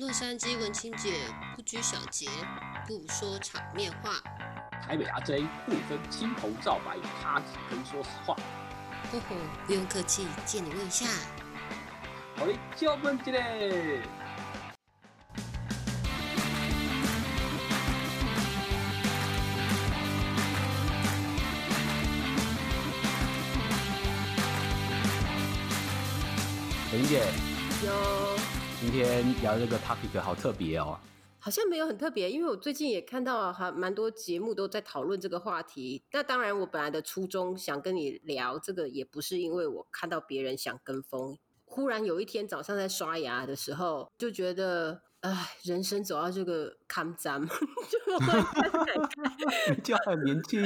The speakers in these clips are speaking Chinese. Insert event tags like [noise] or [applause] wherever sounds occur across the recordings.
洛杉矶文青姐不拘小节，不说场面话。台北阿 J 不分青红皂白，他只肯说实话。吼吼，不用客气，借你问一下。好嘞，就问这嘞。林姐，有，今天聊这个 topic 好特别哦。好像没有很特别，因为我最近也看到还蛮多节目都在讨论这个话题。那当然，我本来的初衷想跟你聊这个，也不是因为我看到别人想跟风。忽然有一天早上在刷牙的时候，就觉得。唉，人生走到这个坎站，[laughs] 就会 [laughs] 就很年轻。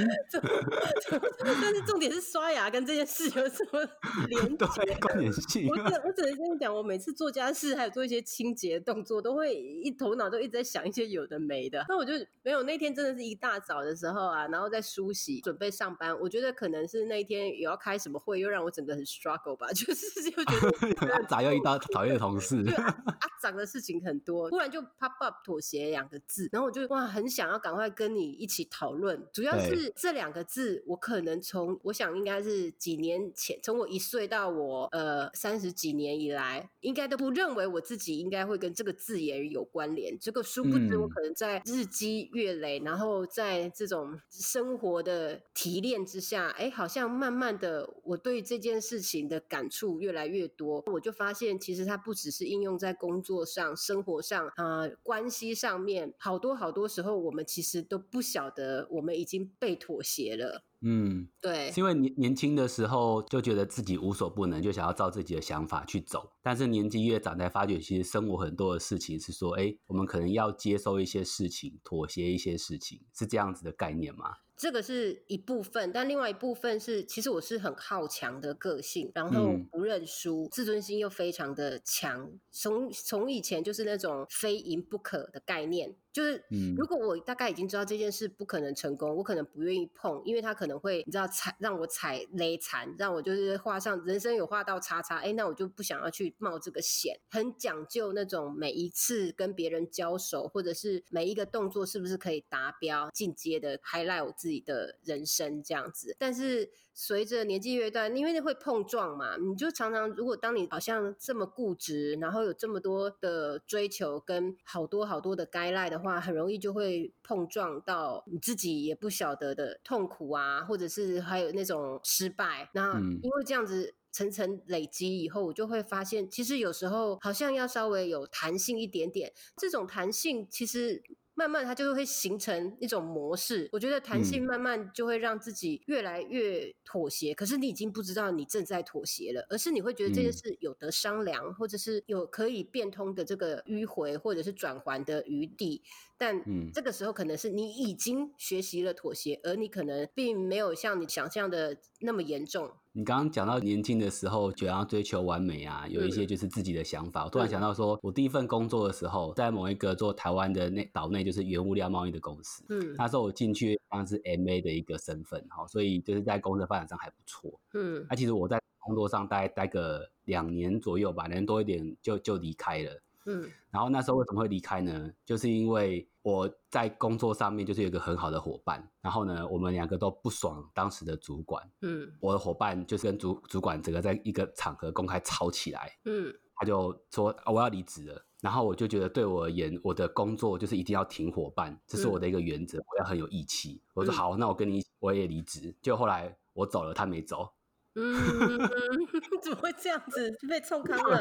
但是重点是刷牙跟这件事有什么 [laughs] 连接关联性？我只我只能跟你讲，我每次做家事还有做一些清洁动作，都会一头脑都一直在想一些有的没的。那我就没有那天真的是一大早的时候啊，然后在梳洗准备上班。我觉得可能是那一天有要开什么会，又让我整个很 struggle 吧，就是就觉得咋又一到讨厌的同事？啊，长的事情很多。突然就 pop up 妥协两个字，然后我就哇，很想要赶快跟你一起讨论。主要是这两个字，我可能从我想应该是几年前，从我一岁到我呃三十几年以来，应该都不认为我自己应该会跟这个字眼有关联。这个殊不知，我可能在日积月累，然后在这种生活的提炼之下，哎，好像慢慢的，我对这件事情的感触越来越多。我就发现，其实它不只是应用在工作上、生活上。啊，关系上面好多好多时候，我们其实都不晓得，我们已经被妥协了。嗯，对，是因为年年轻的时候就觉得自己无所不能，就想要照自己的想法去走。但是年纪越长，才发觉其实生活很多的事情是说，哎，我们可能要接受一些事情，妥协一些事情，是这样子的概念吗？这个是一部分，但另外一部分是，其实我是很好强的个性，然后不认输，自尊心又非常的强。从从以前就是那种非赢不可的概念，就是如果我大概已经知道这件事不可能成功，我可能不愿意碰，因为他可能会你知道踩让我踩雷残，让我就是画上人生有画到叉叉，哎，那我就不想要去冒这个险。很讲究那种每一次跟别人交手，或者是每一个动作是不是可以达标进阶的 highlight 我。自己的人生这样子，但是随着年纪越大，因为会碰撞嘛，你就常常如果当你好像这么固执，然后有这么多的追求跟好多好多的该赖的话，很容易就会碰撞到你自己也不晓得的痛苦啊，或者是还有那种失败。那因为这样子层层累积以后，我就会发现，其实有时候好像要稍微有弹性一点点。这种弹性其实。慢慢，它就会形成一种模式。我觉得弹性慢慢就会让自己越来越妥协。可是你已经不知道你正在妥协了，而是你会觉得这件事有得商量，或者是有可以变通的这个迂回或者是转环的余地。但这个时候可能是你已经学习了妥协，而你可能并没有像你想象的那么严重。你刚刚讲到年轻的时候，想要追求完美啊，有一些就是自己的想法。我突然想到，说我第一份工作的时候，在某一个做台湾的内岛内，就是原物料贸易的公司。嗯，那时候我进去当然是 M A 的一个身份，哈，所以就是在公司发展上还不错。嗯，那其实我在工作上待待个两年左右吧，两年多一点就就离开了。嗯，然后那时候为什么会离开呢？就是因为我在工作上面就是有一个很好的伙伴，然后呢，我们两个都不爽当时的主管。嗯，我的伙伴就是跟主主管整个在一个场合公开吵起来。嗯，他就说我要离职了，然后我就觉得对我而言，我的工作就是一定要挺伙伴，这是我的一个原则，我要很有义气。我说好，那我跟你我也离职。就后来我走了，他没走。嗯，[laughs] 怎么会这样子被冲康了？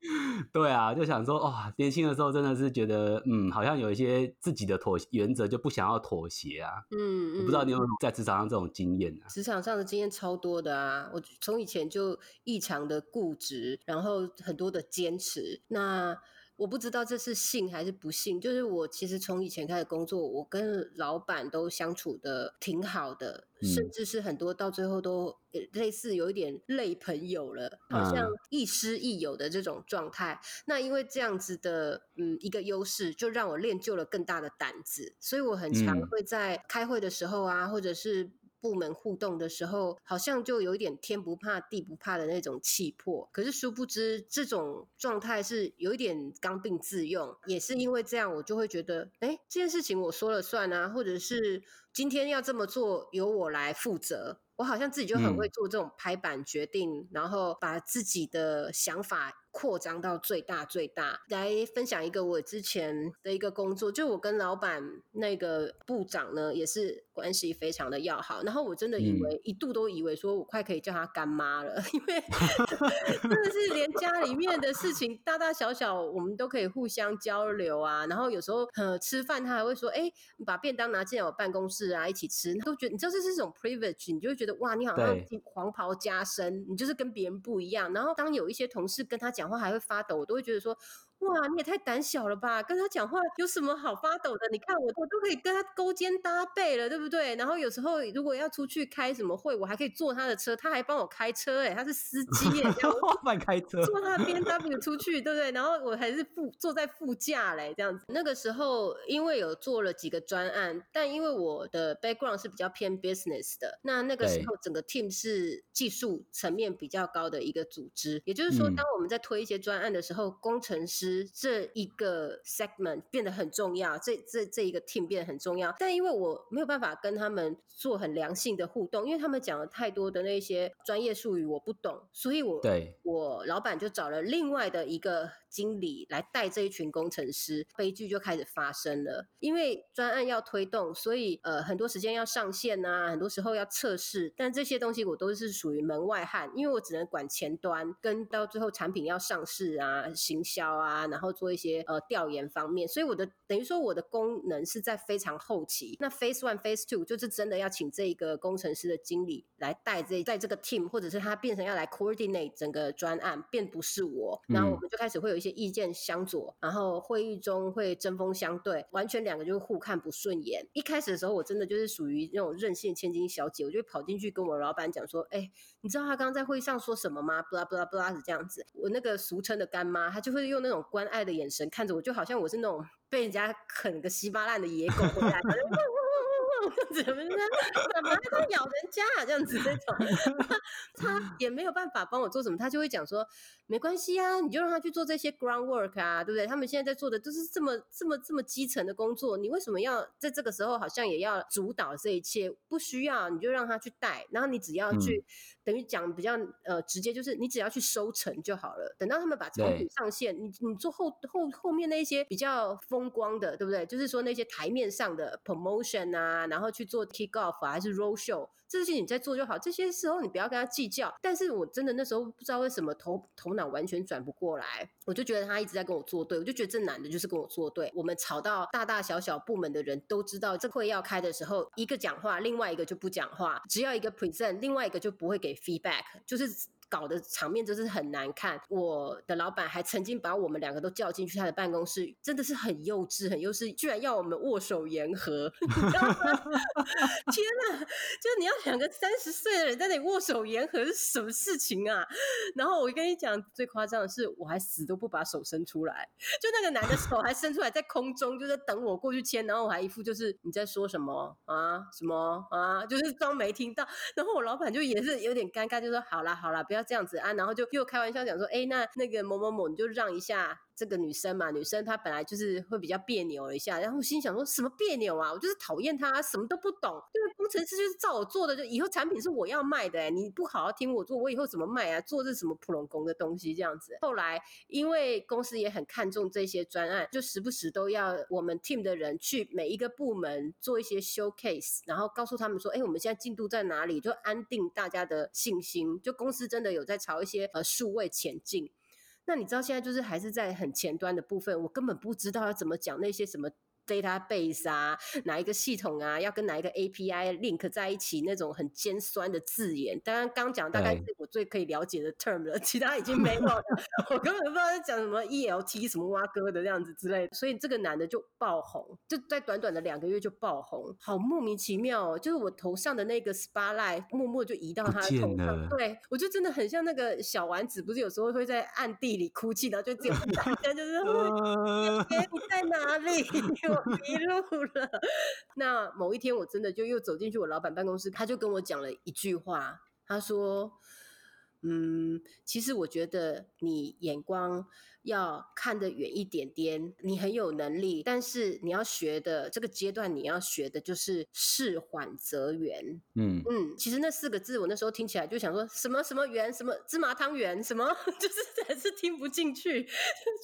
[laughs] 对啊，就想说哇，年轻的时候真的是觉得，嗯，好像有一些自己的妥原则，就不想要妥协啊。嗯，我不知道你有没有在职场上这种经验啊？职场上的经验超多的啊，我从以前就异常的固执，然后很多的坚持。那我不知道这是幸还是不幸，就是我其实从以前开始工作，我跟老板都相处的挺好的，甚至是很多到最后都类似有一点类朋友了，好像亦师亦友的这种状态。那因为这样子的嗯一个优势，就让我练就了更大的胆子，所以我很常会在开会的时候啊，或者是。部门互动的时候，好像就有一点天不怕地不怕的那种气魄。可是殊不知，这种状态是有一点刚愎自用。也是因为这样，我就会觉得，哎，这件事情我说了算啊，或者是今天要这么做，由我来负责。我好像自己就很会做这种拍板决定，然后把自己的想法。扩张到最大最大，来分享一个我之前的一个工作，就我跟老板那个部长呢，也是关系非常的要好。然后我真的以为一度都以为说我快可以叫他干妈了，因为 [laughs] 真的是连家里面的事情大大小小，我们都可以互相交流啊。然后有时候呃吃饭，他还会说：“哎，你把便当拿进来我办公室啊，一起吃。”都觉得你知道这是一种 privilege，你就会觉得哇，你好像黄袍加身，你就是跟别人不一样。然后当有一些同事跟他讲。讲话还会发抖，我都会觉得说。哇，你也太胆小了吧！跟他讲话有什么好发抖的？你看我，我都可以跟他勾肩搭背了，对不对？然后有时候如果要出去开什么会，我还可以坐他的车，他还帮我开车，哎，他是司机耶，[laughs] 帮开车，坐他的 B N W 出去，对不对？然后我还是副坐在副驾嘞，这样子。那个时候因为有做了几个专案，但因为我的 background 是比较偏 business 的，那那个时候整个 team 是技术层面比较高的一个组织，也就是说，当我们在推一些专案的时候，工程师。这一个 segment 变得很重要，这这这一个 team 变得很重要，但因为我没有办法跟他们做很良性的互动，因为他们讲了太多的那些专业术语我不懂，所以我对我老板就找了另外的一个。经理来带这一群工程师，悲剧就开始发生了。因为专案要推动，所以呃很多时间要上线啊，很多时候要测试。但这些东西我都是属于门外汉，因为我只能管前端，跟到最后产品要上市啊、行销啊，然后做一些呃调研方面。所以我的等于说我的功能是在非常后期。那 Phase One、Phase Two 就是真的要请这一个工程师的经理来带这在这个 team，或者是他变成要来 coordinate 整个专案，并不是我。然后我们就开始会有。一些意见相左，然后会议中会针锋相对，完全两个就是互看不顺眼。一开始的时候，我真的就是属于那种任性千金小姐，我就跑进去跟我老板讲说：“哎，你知道他刚刚在会议上说什么吗？”布拉布拉布拉是这样子。我那个俗称的干妈，她就会用那种关爱的眼神看着我，就好像我是那种被人家啃个稀巴烂的野狗回来。[laughs] 怎么呢？怎么还在咬人家啊？这样子那种，[laughs] 他也没有办法帮我做什么，他就会讲说没关系啊，你就让他去做这些 groundwork 啊，对不对？他们现在在做的都是这么这么这么基层的工作，你为什么要在这个时候好像也要主导这一切？不需要，你就让他去带，然后你只要去等于讲比较呃直接，就是你只要去收成就好了。等到他们把产品上线，你你做后后后面那些比较风光的，对不对？就是说那些台面上的 promotion 啊。然后去做 kick off 还是 roll show，这些你在做就好。这些时候你不要跟他计较。但是我真的那时候不知道为什么头头脑完全转不过来，我就觉得他一直在跟我作对，我就觉得这男的就是跟我作对。我们吵到大大小小部门的人都知道，这会要开的时候，一个讲话，另外一个就不讲话；只要一个 present，另外一个就不会给 feedback，就是。搞的场面真是很难看。我的老板还曾经把我们两个都叫进去他的办公室，真的是很幼稚，很幼稚，居然要我们握手言和。[laughs] [laughs] 天哪！就是你要两个三十岁的人在那里握手言和是什么事情啊？然后我跟你讲，最夸张的是，我还死都不把手伸出来，就那个男的手还伸出来在空中，就在等我过去牵，然后我还一副就是你在说什么啊？什么啊？就是装没听到。然后我老板就也是有点尴尬，就说好啦好啦，不要。这样子啊，然后就又开玩笑讲说，哎，那那个某某某，你就让一下。这个女生嘛，女生她本来就是会比较别扭一下，然后心想说什么别扭啊？我就是讨厌她，什么都不懂。因为工程师就是照我做的，就以后产品是我要卖的，你不好好听我做，我以后怎么卖啊？做这什么普龙工的东西这样子。后来因为公司也很看重这些专案，就时不时都要我们 team 的人去每一个部门做一些 showcase，然后告诉他们说，哎，我们现在进度在哪里？就安定大家的信心，就公司真的有在朝一些呃数位前进。那你知道现在就是还是在很前端的部分，我根本不知道要怎么讲那些什么。Database 啊，哪一个系统啊，要跟哪一个 API link 在一起，那种很尖酸的字眼。当然，刚讲大概是我最可以了解的 term 了，其他已经没有了。[laughs] 我根本不知道在讲什么 ELT 什么蛙哥的这样子之类的。所以这个男的就爆红，就在短短的两个月就爆红，好莫名其妙。哦。就是我头上的那个 spotlight 默默就移到他的头上，对我就真的很像那个小丸子，不是有时候会在暗地里哭泣，然后就只有大家 [laughs] 就是，[laughs] 你在在哪里？迷路了。那某一天，我真的就又走进去我老板办公室，他就跟我讲了一句话，他说：“嗯，其实我觉得你眼光。”要看得远一点点，你很有能力，但是你要学的这个阶段，你要学的就是事缓则圆。嗯嗯，其实那四个字我那时候听起来就想说什么什么圆，什么芝麻汤圆，什么 [laughs] 就是还是听不进去，就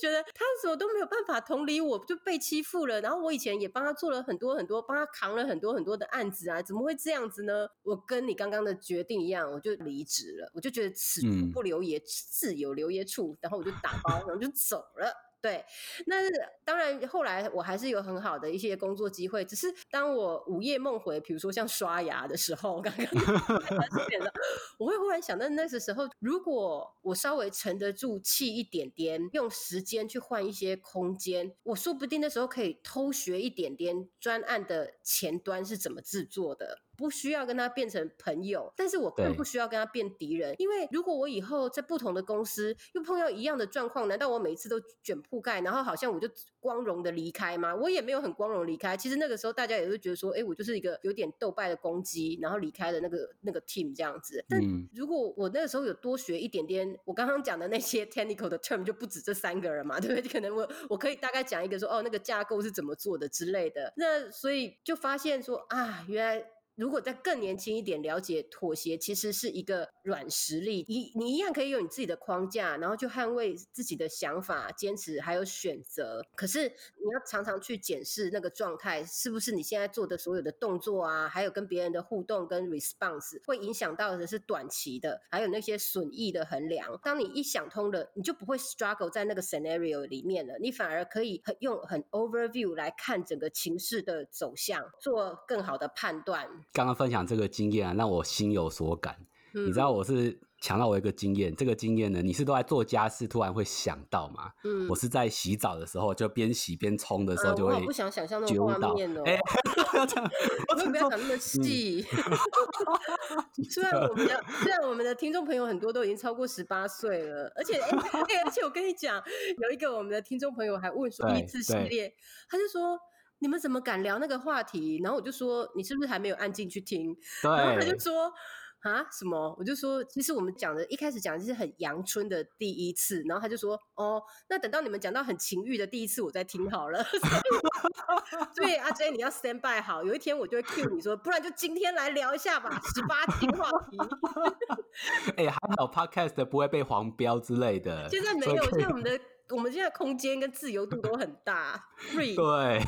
觉得他什么都没有办法同理我，就被欺负了。然后我以前也帮他做了很多很多，帮他扛了很多很多的案子啊，怎么会这样子呢？我跟你刚刚的决定一样，我就离职了，我就觉得此处不留爷，自有留爷处，然后我就打包，然后就。走了。对，那当然，后来我还是有很好的一些工作机会。只是当我午夜梦回，比如说像刷牙的时候，刚刚 [laughs] 我会忽然想到那个时候，如果我稍微沉得住气一点点，用时间去换一些空间，我说不定那时候可以偷学一点点专案的前端是怎么制作的，不需要跟他变成朋友，但是我更不需要跟他变敌人，因为如果我以后在不同的公司又碰到一样的状况，难道我每一次都卷铺？盖，然后好像我就光荣的离开吗？我也没有很光荣离开。其实那个时候大家也会觉得说，哎，我就是一个有点斗败的攻击，然后离开了那个那个 team 这样子。但如果我那个时候有多学一点点，我刚刚讲的那些 technical 的 term 就不止这三个人嘛，对不对？可能我我可以大概讲一个说，哦，那个架构是怎么做的之类的。那所以就发现说，啊，原来。如果再更年轻一点，了解妥协其实是一个软实力，你你一样可以有你自己的框架，然后去捍卫自己的想法、坚持还有选择。可是你要常常去检视那个状态，是不是你现在做的所有的动作啊，还有跟别人的互动跟 response，会影响到的是短期的，还有那些损益的衡量。当你一想通了，你就不会 struggle 在那个 scenario 里面了，你反而可以很用很 overview 来看整个情势的走向，做更好的判断。刚刚分享这个经验啊，让我心有所感。你知道我是强到我一个经验，这个经验呢，你是都在做家事，突然会想到吗？嗯，我是在洗澡的时候，就边洗边冲的时候，就会不想想象那种画面哦。哎，[laughs] 不要讲，不要讲那么细。[laughs] 虽然我们的虽然我们的听众朋友很多都已经超过十八岁了，而且而且我跟你讲，有一个我们的听众朋友还问说一次系列，他就说。你们怎么敢聊那个话题？然后我就说，你是不是还没有按进去听？然后他就说，啊，什么？我就说，其实我们讲的，一开始讲的是很阳春的第一次。然后他就说，哦，那等到你们讲到很情欲的第一次，我再听好了。所以阿 J，你要 stand by 好，有一天我就会 cue 你说，不然就今天来聊一下吧，十八禁话题。哎，还好 podcast 不会被黄标之类的。现在没有，现在我们的。我们现在空间跟自由度都很大，[laughs] 对。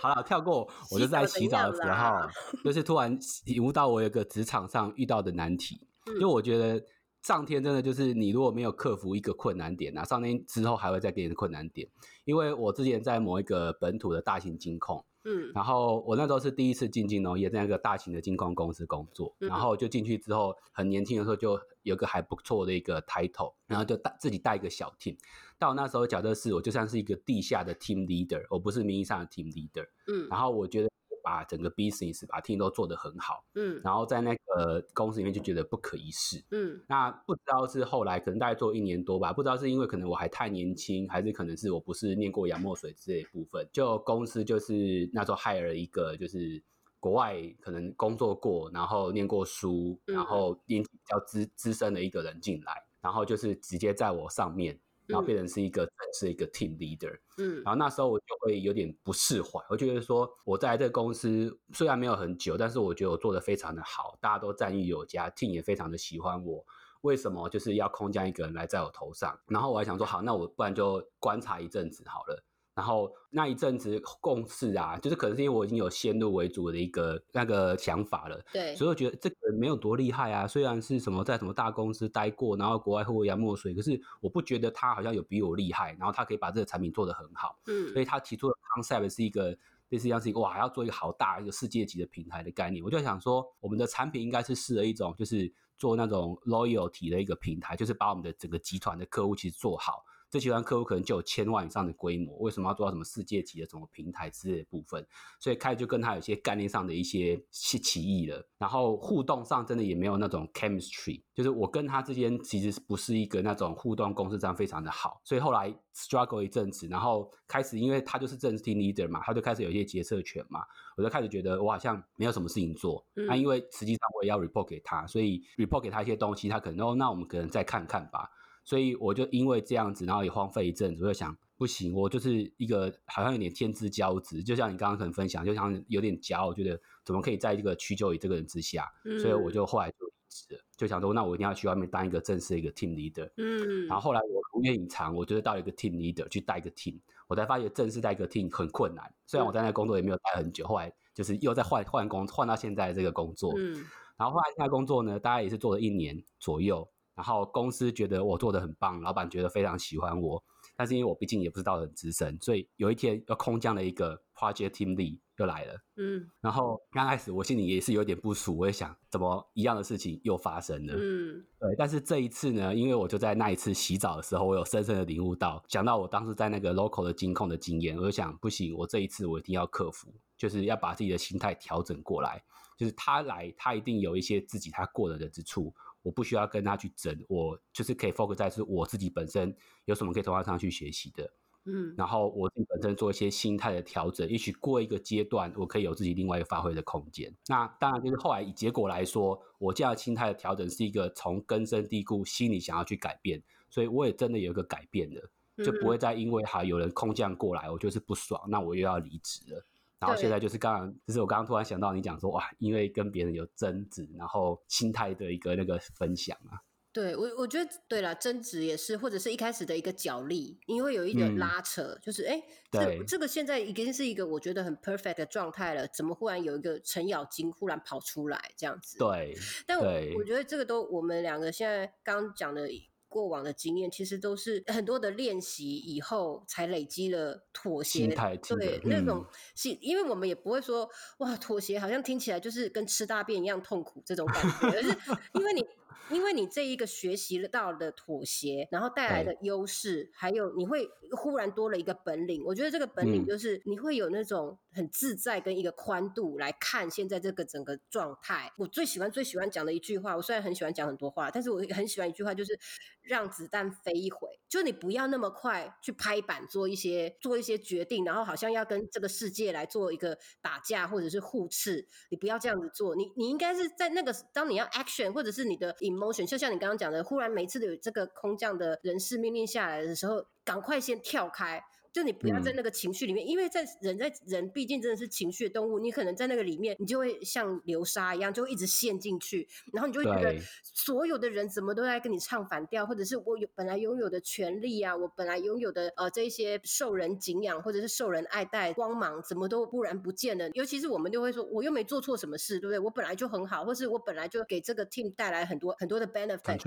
好了，跳过，我就在洗澡的时候，就是突然领悟到我有个职场上遇到的难题，因为我觉得上天真的就是你如果没有克服一个困难点啊，上天之后还会再给你困难点。因为我之前在某一个本土的大型金控。嗯，然后我那时候是第一次进金融业，在一个大型的金控公司工作，然后就进去之后，很年轻的时候就有个还不错的一个 title，然后就带自己带一个小 team。到那时候角色是我就像是一个地下的 team leader，我不是名义上的 team leader。嗯，然后我觉得。把整个 business 把 team 都做得很好，嗯，然后在那个公司里面就觉得不可一世，嗯，那不知道是后来可能大概做一年多吧，不知道是因为可能我还太年轻，还是可能是我不是念过洋墨水之类部分，就公司就是那时候 hire 了一个就是国外可能工作过，然后念过书，然后年纪比较资资深的一个人进来，然后就是直接在我上面。然后变成是一个是一个 team leader，嗯，然后那时候我就会有点不释怀，我觉得说我在这个公司虽然没有很久，但是我觉得我做的非常的好，大家都赞誉有加，team 也非常的喜欢我，为什么就是要空降一个人来在我头上？然后我还想说，好，那我不然就观察一阵子好了。然后那一阵子共事啊，就是可能是因为我已经有先入为主的一个那个想法了，对，所以我觉得这个没有多厉害啊。虽然是什么在什么大公司待过，然后国外喝过洋墨水，可是我不觉得他好像有比我厉害。然后他可以把这个产品做得很好，嗯，所以他提出的 concept 是一个类似像是一个哇，要做一个好大一个世界级的平台的概念。我就想说，我们的产品应该是适合一种就是做那种 loyalty 的一个平台，就是把我们的整个集团的客户其实做好。这集团客户可能就有千万以上的规模，为什么要做到什么世界级的什么平台之类的部分？所以开始就跟他有些概念上的一些起起义了，然后互动上真的也没有那种 chemistry，就是我跟他之间其实不是一个那种互动公式上非常的好，所以后来 struggle 一阵子，然后开始因为他就是正式 team leader 嘛，他就开始有一些决策权嘛，我就开始觉得我好像没有什么事情做，那因为实际上我也要 report 给他，所以 report 给他一些东西，他可能哦，那我们可能再看看吧。所以我就因为这样子，然后也荒废一阵子，我就想不行，我就是一个好像有点天之骄子，就像你刚刚可能分享，就像有点骄傲，觉得怎么可以在这个屈就于这个人之下，所以我就后来就离职了，就想说那我一定要去外面当一个正式的一个 team leader。嗯，然后后来我如愿以偿，我就是到一个 team leader 去带一个 team，我才发现正式带一个 team 很困难。虽然我在那工作也没有待很久，后来就是又在换换工换到现在这个工作。嗯，然后后来现在工作呢，大概也是做了一年左右。然后公司觉得我做的很棒，老板觉得非常喜欢我，但是因为我毕竟也不是到很资深，所以有一天又空降了一个 project team lead 又来了。嗯，然后刚开始我心里也是有点不熟，我也想怎么一样的事情又发生了。嗯，对。但是这一次呢，因为我就在那一次洗澡的时候，我有深深的领悟到，想到我当时在那个 local 的金控的经验，我就想不行，我这一次我一定要克服，就是要把自己的心态调整过来。就是他来，他一定有一些自己他过人的之处。我不需要跟他去争，我就是可以 focus 在是我自己本身有什么可以从他身上去学习的，嗯，然后我自己本身做一些心态的调整，也许过一个阶段，我可以有自己另外一个发挥的空间。那当然就是后来以结果来说，我这样心态的调整是一个从根深蒂固心里想要去改变，所以我也真的有一个改变的，就不会再因为哈有人空降过来，我就是不爽，那我又要离职了。然后现在就是刚刚，就是我刚刚突然想到你讲说哇，因为跟别人有争执，然后心态的一个那个分享啊。对我，我觉得对了，争执也是，或者是一开始的一个角力，因为有一点拉扯，就是哎，这这个现在已经是一个我觉得很 perfect 的状态了，怎么忽然有一个程咬金忽然跑出来这样子？对，但我我觉得这个都我们两个现在刚讲的。过往的经验其实都是很多的练习以后才累积了妥协，对那种是，因为我们也不会说哇妥协，好像听起来就是跟吃大便一样痛苦这种感觉，而是因为你。因为你这一个学习到的妥协，然后带来的优势，还有你会忽然多了一个本领。我觉得这个本领就是你会有那种很自在跟一个宽度来看现在这个整个状态。我最喜欢最喜欢讲的一句话，我虽然很喜欢讲很多话，但是我很喜欢一句话，就是让子弹飞一回。就你不要那么快去拍板做一些做一些决定，然后好像要跟这个世界来做一个打架或者是互斥。你不要这样子做，你你应该是在那个当你要 action 或者是你的。Emotion 就像你刚刚讲的，忽然每次都有这个空降的人事命令下来的时候，赶快先跳开。就你不要在那个情绪里面，因为在人在人毕竟真的是情绪动物，你可能在那个里面，你就会像流沙一样，就会一直陷进去，然后你就会觉得所有的人怎么都在跟你唱反调，或者是我有本来拥有的权利啊，我本来拥有的呃这一些受人敬仰或者是受人爱戴光芒，怎么都忽然不见了。尤其是我们就会说，我又没做错什么事，对不对？我本来就很好，或是我本来就给这个 team 带来很多很多的 benefit。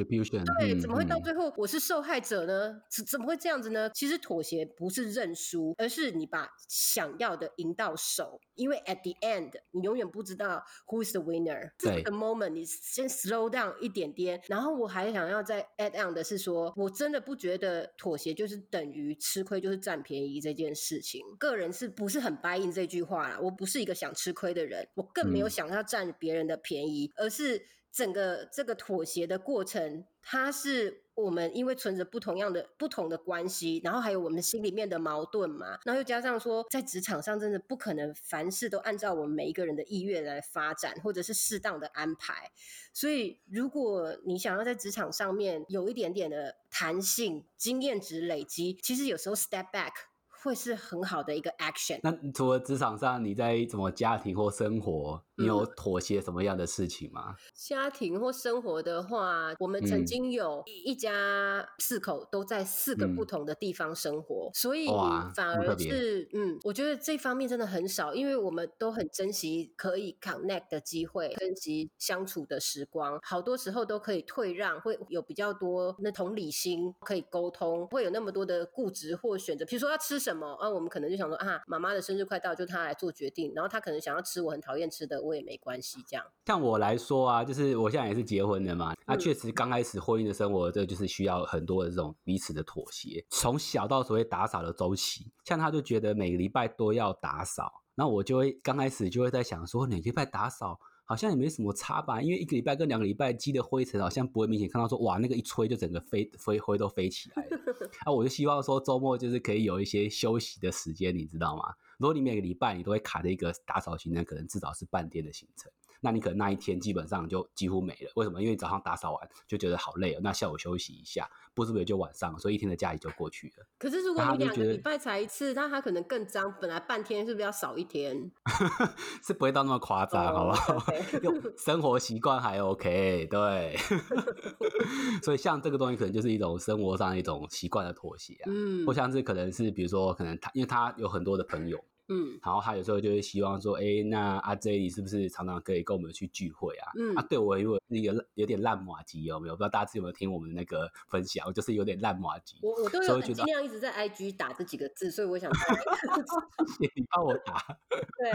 对，怎么会到最后我是受害者呢？怎怎么会这样子呢？其实妥协不是。认输，而是你把想要的赢到手。因为 at the end，你永远不知道 who is the winner。这个 moment，你先 slow down 一点点。然后我还想要再 add on 的是说，我真的不觉得妥协就是等于吃亏，就是占便宜这件事情。个人是不是很 buy in 这句话啦？我不是一个想吃亏的人，我更没有想要占别人的便宜，而是整个这个妥协的过程，它是。我们因为存着不同样的不同的关系，然后还有我们心里面的矛盾嘛，然后又加上说，在职场上真的不可能凡事都按照我们每一个人的意愿来发展，或者是适当的安排。所以，如果你想要在职场上面有一点点的弹性、经验值累积，其实有时候 step back。会是很好的一个 action。那除了职场上，你在怎么家庭或生活，你有妥协什么样的事情吗？家庭或生活的话，我们曾经有一家四口都在四个不同的地方生活，所以反而是嗯，我觉得这方面真的很少，因为我们都很珍惜可以 connect 的机会，珍惜相处的时光，好多时候都可以退让，会有比较多那同理心，可以沟通，会有那么多的固执或选择，比如说要吃什么。么？啊，我们可能就想说啊，妈妈的生日快到，就她来做决定，然后她可能想要吃我很讨厌吃的，我也没关系。这样，像我来说啊，就是我现在也是结婚了嘛，那确实刚开始婚姻的生活，这就是需要很多的这种彼此的妥协。从小到所谓打扫的周期，像他就觉得每个礼拜都要打扫，那我就会刚开始就会在想说，哪个礼拜打扫？好像也没什么差吧，因为一个礼拜跟两个礼拜积的灰尘好像不会明显看到说哇那个一吹就整个飞飞灰都飞起来了。[laughs] 啊，我就希望说周末就是可以有一些休息的时间，你知道吗？如果你每个礼拜你都会卡着一个打扫行程，可能至少是半天的行程。那你可能那一天基本上就几乎没了。为什么？因为早上打扫完就觉得好累哦，那下午休息一下，不是不觉就晚上，所以一天的假期就过去了。可是如果你两个礼拜才一次，那他可能更脏。本来半天是不是要少一天？[laughs] 是不会到那么夸张，好不好？[laughs] [laughs] 生活习惯还 OK，对。所以像这个东西，可能就是一种生活上一种习惯的妥协啊。嗯，或像是可能是比如说，可能他因为他有很多的朋友。嗯，然后他有时候就会希望说，哎，那阿 J 你是不是常常可以跟我们去聚会啊？嗯，啊，对我如果是一个有点烂马吉有没有？不知道大家有没有听我们的那个分享，我就是有点烂马吉。我我都有尽量一直在 IG 打这几个字，所以我想，[laughs] 你帮我打。[laughs] 对，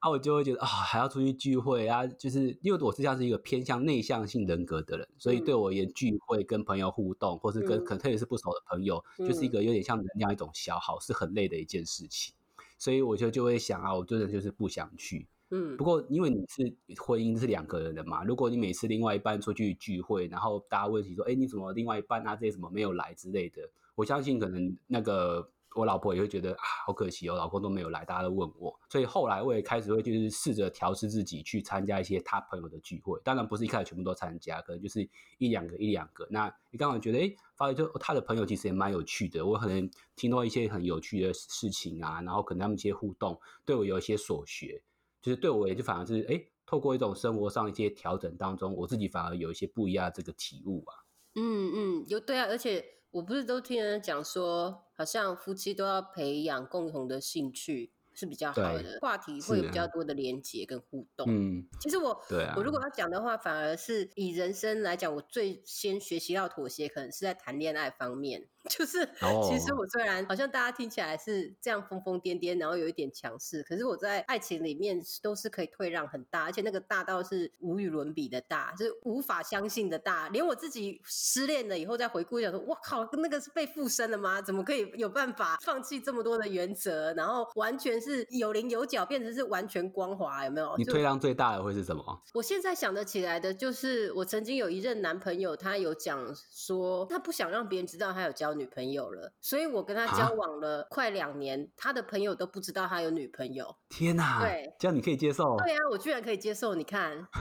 啊，我就会觉得啊，还要出去聚会啊，就是因为我实际上是一个偏向内向性人格的人，所以对我而言，聚会跟朋友互动，或是跟可能特别是不熟的朋友，就是一个有点像能量一种消耗，是很累的一件事情。所以我就就会想啊，我真的就是不想去。嗯，不过因为你是婚姻是两个人的嘛，如果你每次另外一半出去聚会，然后大家问起说，哎，你怎么另外一半啊这些什么没有来之类的，我相信可能那个。我老婆也会觉得啊，好可惜哦，老公都没有来，大家都问我，所以后来我也开始会就是试着调试自己去参加一些他朋友的聚会，当然不是一开始全部都参加，可能就是一两个一两个。那你刚好觉得，哎，发现就他的朋友其实也蛮有趣的，我可能听到一些很有趣的事情啊，然后可能他们一些互动对我有一些所学，就是对我也就反而是哎，透过一种生活上一些调整当中，我自己反而有一些不一样的这个体悟啊。嗯嗯，有对啊，而且。我不是都听人家讲说，好像夫妻都要培养共同的兴趣。是比较好的话题，会有比较多的连接跟互动。嗯，其实我，对啊，我如果要讲的话，反而是以人生来讲，我最先学习到妥协，可能是在谈恋爱方面。就是，其实我虽然好像大家听起来是这样疯疯癫癫，然后有一点强势，可是我在爱情里面都是可以退让很大，而且那个大到是无与伦比的大，就是无法相信的大。连我自己失恋了以后再回顾，想说，我靠，那个是被附身了吗？怎么可以有办法 [laughs] 放弃这么多的原则，然后完全？是有棱有角，变成是完全光滑，有没有？你退让最大的会是什么？我现在想得起来的就是，我曾经有一任男朋友，他有讲说，他不想让别人知道他有交女朋友了，所以我跟他交往了快两年，他的朋友都不知道他有女朋友。天哪！对，这样你可以接受？对啊，我居然可以接受。你看，[laughs]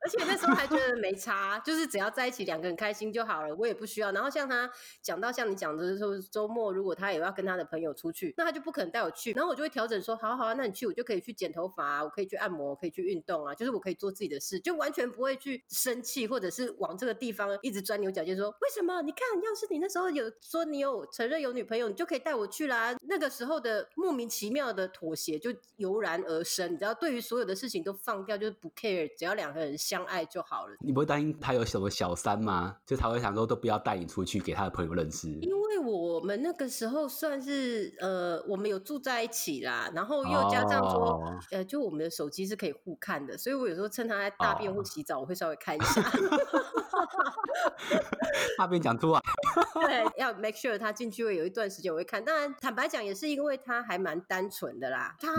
而且那时候还觉得没差，就是只要在一起两个人开心就好了，我也不需要。然后像他讲到像你讲的说，周末如果他也要跟他的朋友出去，那他就不可能带我去，然后我就会调整说。好好啊，那你去，我就可以去剪头发啊，我可以去按摩，可以去运动啊，就是我可以做自己的事，就完全不会去生气，或者是往这个地方一直钻牛角尖，说为什么？你看，要是你那时候有说你有承认有女朋友，你就可以带我去啦。那个时候的莫名其妙的妥协就油然而生，你知道，对于所有的事情都放掉，就是不 care，只要两个人相爱就好了。你不会担心他有什么小三吗？就他会想说都不要带你出去给他的朋友认识，因为我们那个时候算是呃，我们有住在一起啦，然后。然后又加上说，呃，就我们的手机是可以互看的，所以我有时候趁他在大便或洗澡，我会稍微看一下。[laughs] [laughs] 大便讲出啊，对，要 make sure 他进去会有一段时间我会看。当然，坦白讲也是因为他还蛮单纯的啦，他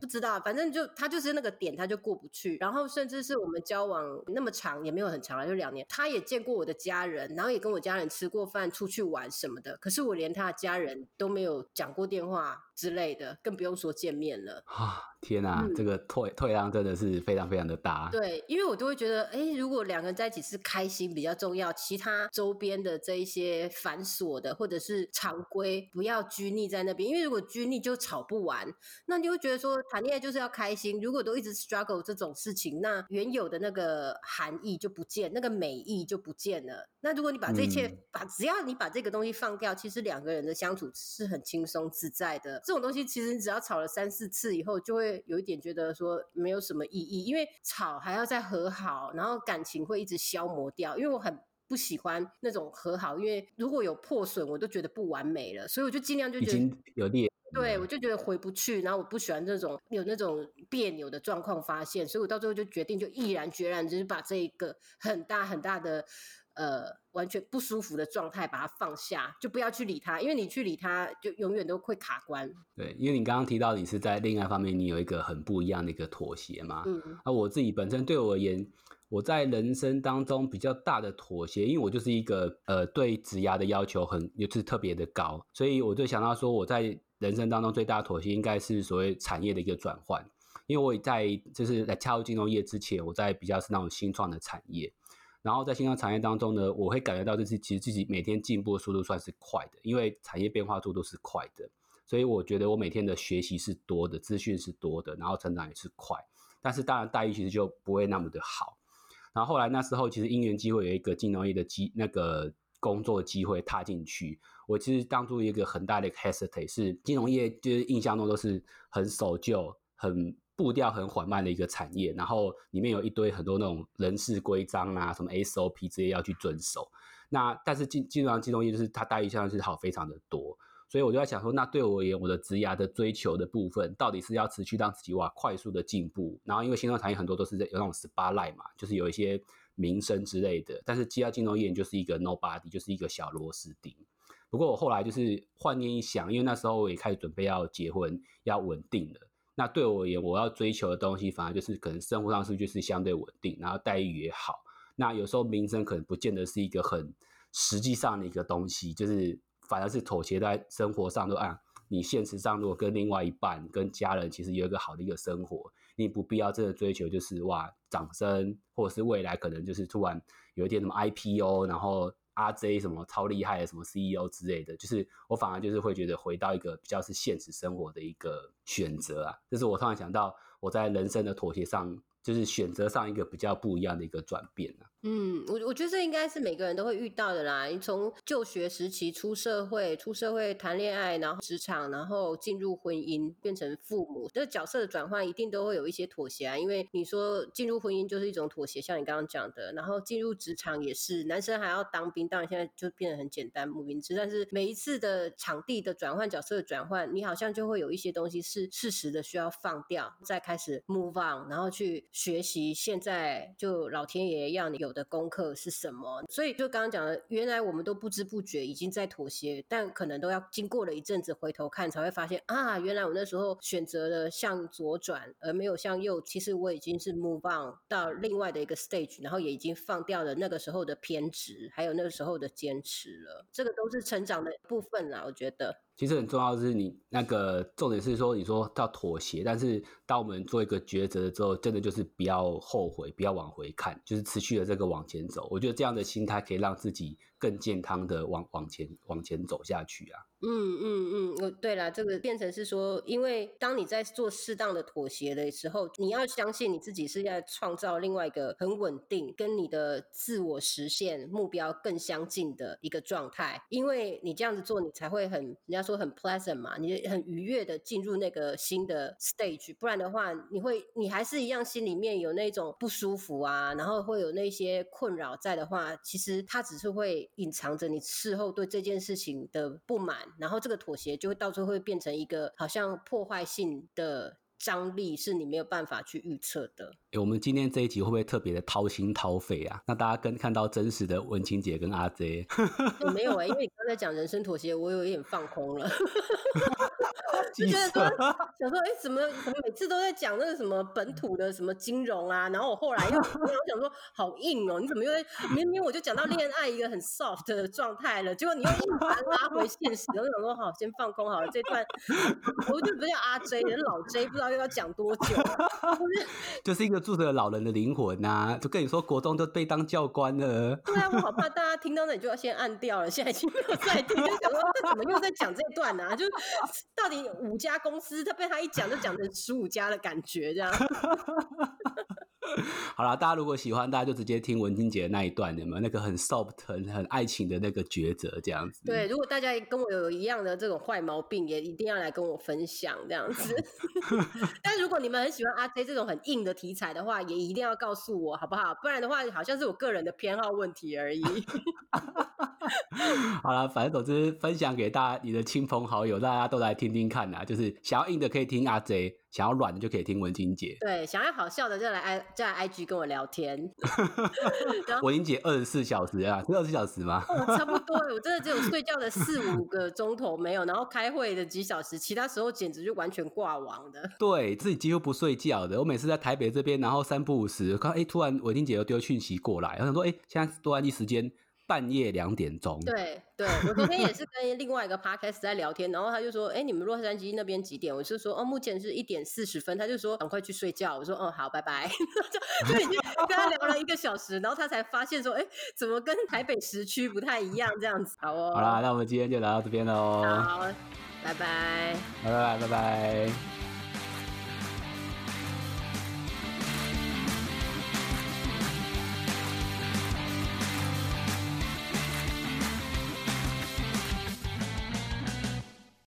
不知道，反正就他就是那个点他就过不去。然后甚至是我们交往那么长也没有很长了，就两年，他也见过我的家人，然后也跟我家人吃过饭、出去玩什么的。可是我连他的家人都没有讲过电话。之类的，更不用说见面了啊！天哪，这个退退让真的是非常非常的大。对，因为我都会觉得，哎，如果两个人在一起是开心比较重要，其他周边的这一些繁琐的或者是常规，不要拘泥在那边。因为如果拘泥就吵不完，那你会觉得说谈恋爱就是要开心。如果都一直 struggle 这种事情，那原有的那个含义就不见，那个美意就不见了。那如果你把这一切把只要你把这个东西放掉，其实两个人的相处是很轻松自在的。这种东西其实你只要吵了三四次以后，就会有一点觉得说没有什么意义，因为吵还要再和好，然后感情会一直消磨掉。因为我很不喜欢那种和好，因为如果有破损，我都觉得不完美了，所以我就尽量就已经有裂。对，我就觉得回不去，然后我不喜欢这种有那种别扭的状况发现，所以我到最后就决定，就毅然决然，就是把这一个很大很大的呃完全不舒服的状态把它放下，就不要去理它，因为你去理它，就永远都会卡关。对，因为你刚刚提到你是在恋爱方面，你有一个很不一样的一个妥协嘛。嗯。啊我自己本身对我而言，我在人生当中比较大的妥协，因为我就是一个呃对职涯的要求很就是特别的高，所以我就想到说我在。人生当中最大的妥协应该是所谓产业的一个转换，因为我在就是在加入金融业之前，我在比较是那种新创的产业，然后在新创产业当中呢，我会感觉到就是其实自己每天进步的速度算是快的，因为产业变化速度是快的，所以我觉得我每天的学习是多的，资讯是多的，然后成长也是快，但是当然待遇其实就不会那么的好。然后后来那时候其实因缘机会有一个金融业的机那个。工作机会踏进去，我其实当初一个很大的 hesitate 是金融业，就是印象中都是很守旧、很步调很缓慢的一个产业，然后里面有一堆很多那种人事规章啊，什么 SOP 这些要去遵守。那但是金金融金融业就是它待遇相对是好非常的多，所以我就在想说，那对我而言，我的职涯的追求的部分，到底是要持续让自己哇快速的进步，然后因为新创产业很多都是在有那种 s p a l i g h t 嘛，就是有一些。名声之类的，但是基要金融业就是一个 nobody，就是一个小螺丝钉。不过我后来就是换念一想，因为那时候我也开始准备要结婚，要稳定了。那对我而言，我要追求的东西，反而就是可能生活上是就是相对稳定，然后待遇也好。那有时候民生可能不见得是一个很实际上的一个东西，就是反而是妥协在生活上都按。你现实上如果跟另外一半、跟家人其实有一个好的一个生活，你不必要真的追求就是哇掌声，或者是未来可能就是突然有一天什么 IPO，然后 RJ 什么超厉害的什么 CEO 之类的，就是我反而就是会觉得回到一个比较是现实生活的一个选择啊，这是我突然想到我在人生的妥协上。就是选择上一个比较不一样的一个转变啊。嗯，我我觉得这应该是每个人都会遇到的啦。你从就学时期出社会，出社会谈恋爱，然后职场，然后进入婚姻，变成父母，这角色的转换一定都会有一些妥协啊。因为你说进入婚姻就是一种妥协，像你刚刚讲的，然后进入职场也是，男生还要当兵，当然现在就变得很简单，母名之。但是每一次的场地的转换，角色的转换，你好像就会有一些东西是适时的需要放掉，再开始 move on，然后去。学习现在就老天爷要你有的功课是什么？所以就刚刚讲的，原来我们都不知不觉已经在妥协，但可能都要经过了一阵子回头看，才会发现啊，原来我那时候选择了向左转而没有向右，其实我已经是 move on 到另外的一个 stage，然后也已经放掉了那个时候的偏执，还有那个时候的坚持了。这个都是成长的部分啦，我觉得。其实很重要的是，你那个重点是说，你说到妥协，但是当我们做一个抉择之后，真的就是不要后悔，不要往回看，就是持续的这个往前走。我觉得这样的心态可以让自己更健康的往往前往前走下去啊。嗯嗯嗯，我对了，这个变成是说，因为当你在做适当的妥协的时候，你要相信你自己是在创造另外一个很稳定、跟你的自我实现目标更相近的一个状态。因为你这样子做，你才会很人家说很 pleasant 嘛，你很愉悦的进入那个新的 stage。不然的话，你会你还是一样心里面有那种不舒服啊，然后会有那些困扰在的话，其实它只是会隐藏着你事后对这件事情的不满。然后这个妥协就会到最后会变成一个好像破坏性的张力，是你没有办法去预测的。哎我们今天这一集会不会特别的掏心掏肺啊？那大家跟看到真实的文清姐跟阿 J，没有哎，因为你刚才讲人生妥协，我有一点放空了，[laughs] 就觉得说想说，哎，怎么怎么每次都在讲那个什么本土的什么金融啊？然后我后来又 [laughs] 我想说，好硬哦，你怎么又在明明我就讲到恋爱一个很 soft 的状态了，结果你又硬把它拉回现实。我想说，好，先放空好了，这段我就不叫阿 J，人老 J，不知道又要讲多久，[laughs] 就是一个。住着老人的灵魂呐，就跟你说，国中都被当教官了。对啊，我好怕大家听到那里就要先按掉了，现在已经没有在听，就想说他怎么又在讲这段呢？就到底五家公司，他被他一讲就讲成十五家的感觉，这样。[laughs] 好了，大家如果喜欢，大家就直接听文清姐的那一段，有没有那个很 soft、很很爱情的那个抉择这样子？对，如果大家跟我有一样的这种坏毛病，也一定要来跟我分享这样子。[laughs] 但如果你们很喜欢阿 J 这种很硬的题材的话，也一定要告诉我好不好？不然的话，好像是我个人的偏好问题而已。[laughs] 好了，反正总之分享给大家，你的亲朋好友，大家都来听听看呐。就是想要硬的可以听阿 J。想要软的就可以听文晶姐，对，想要好笑的就来 i 就来 IG 跟我聊天。[laughs] 文晶姐二十四小时啊，是二十四小时吗？差不多，我真的只有睡觉的 [laughs] 四五个钟头没有，然后开会的几小时，其他时候简直就完全挂网的。对自己几乎不睡觉的，我每次在台北这边，然后三不五时，看哎，突然文晶姐又丢讯息过来，然后说哎，现在多安一时间。半夜两点钟，对对，我昨天也是跟另外一个 podcast 在聊天，然后他就说，哎，你们洛杉矶那边几点？我就说，哦，目前是一点四十分。他就说，赶快去睡觉。我说，哦，好，拜拜。[laughs] 就就已经跟他聊了一个小时，然后他才发现说，哎，怎么跟台北时区不太一样？这样子，好哦。好啦，那我们今天就聊到这边喽。好，拜拜，拜拜，拜拜。